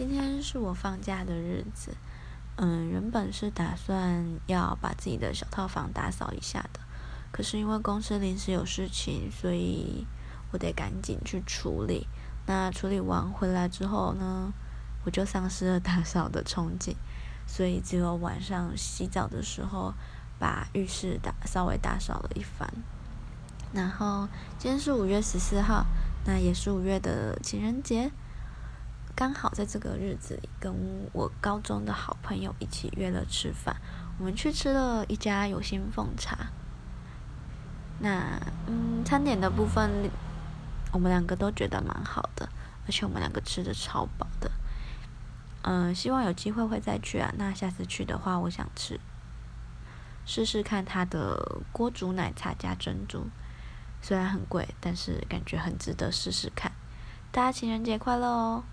今天是我放假的日子，嗯，原本是打算要把自己的小套房打扫一下的，可是因为公司临时有事情，所以我得赶紧去处理。那处理完回来之后呢，我就丧失了打扫的冲劲，所以只有晚上洗澡的时候把浴室打稍微打扫了一番。然后今天是五月十四号，那也是五月的情人节。刚好在这个日子里，跟我高中的好朋友一起约了吃饭。我们去吃了一家有心凤茶。那嗯，餐点的部分，我们两个都觉得蛮好的，而且我们两个吃的超饱的。嗯，希望有机会会再去啊。那下次去的话，我想吃试试看它的锅煮奶茶加珍珠，虽然很贵，但是感觉很值得试试看。大家情人节快乐哦！